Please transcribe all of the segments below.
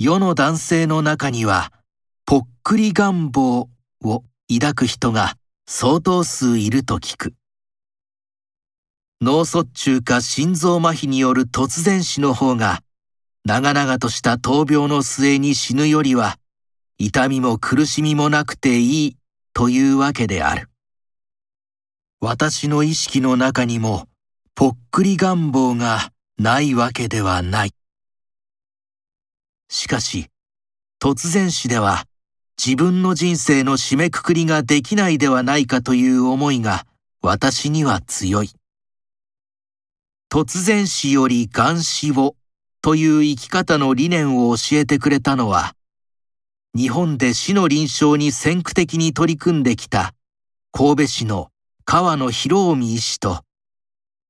世の男性の中には、ぽっくり願望を抱く人が相当数いると聞く。脳卒中か心臓麻痺による突然死の方が、長々とした闘病の末に死ぬよりは、痛みも苦しみもなくていいというわけである。私の意識の中にも、ぽっくり願望がないわけではない。しかし、突然死では、自分の人生の締めくくりができないではないかという思いが私には強い。突然死より願死をという生き方の理念を教えてくれたのは、日本で死の臨床に先駆的に取り組んできた神戸市の川野博臣医師と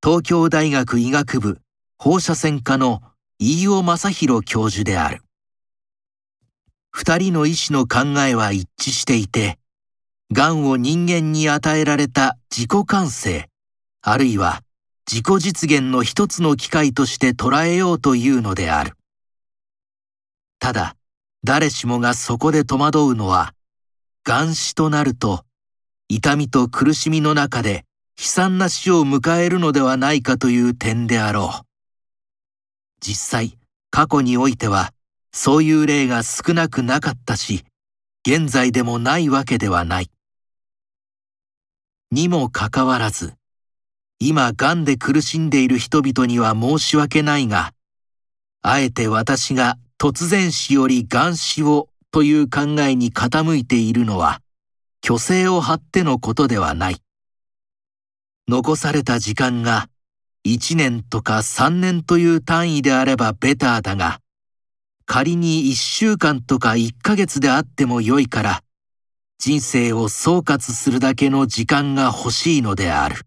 東京大学医学部放射線科の飯尾正弘教授である。二人の医師の考えは一致していて、癌を人間に与えられた自己完成、あるいは自己実現の一つの機会として捉えようというのである。ただ、誰しもがそこで戸惑うのは、癌死となると、痛みと苦しみの中で悲惨な死を迎えるのではないかという点であろう。実際、過去においては、そういう例が少なくなかったし、現在でもないわけではない。にもかかわらず、今癌で苦しんでいる人々には申し訳ないが、あえて私が突然死より癌死をという考えに傾いているのは、虚勢を張ってのことではない。残された時間が1年とか3年という単位であればベターだが、仮に一週間とか一ヶ月であっても良いから、人生を総括するだけの時間が欲しいのである。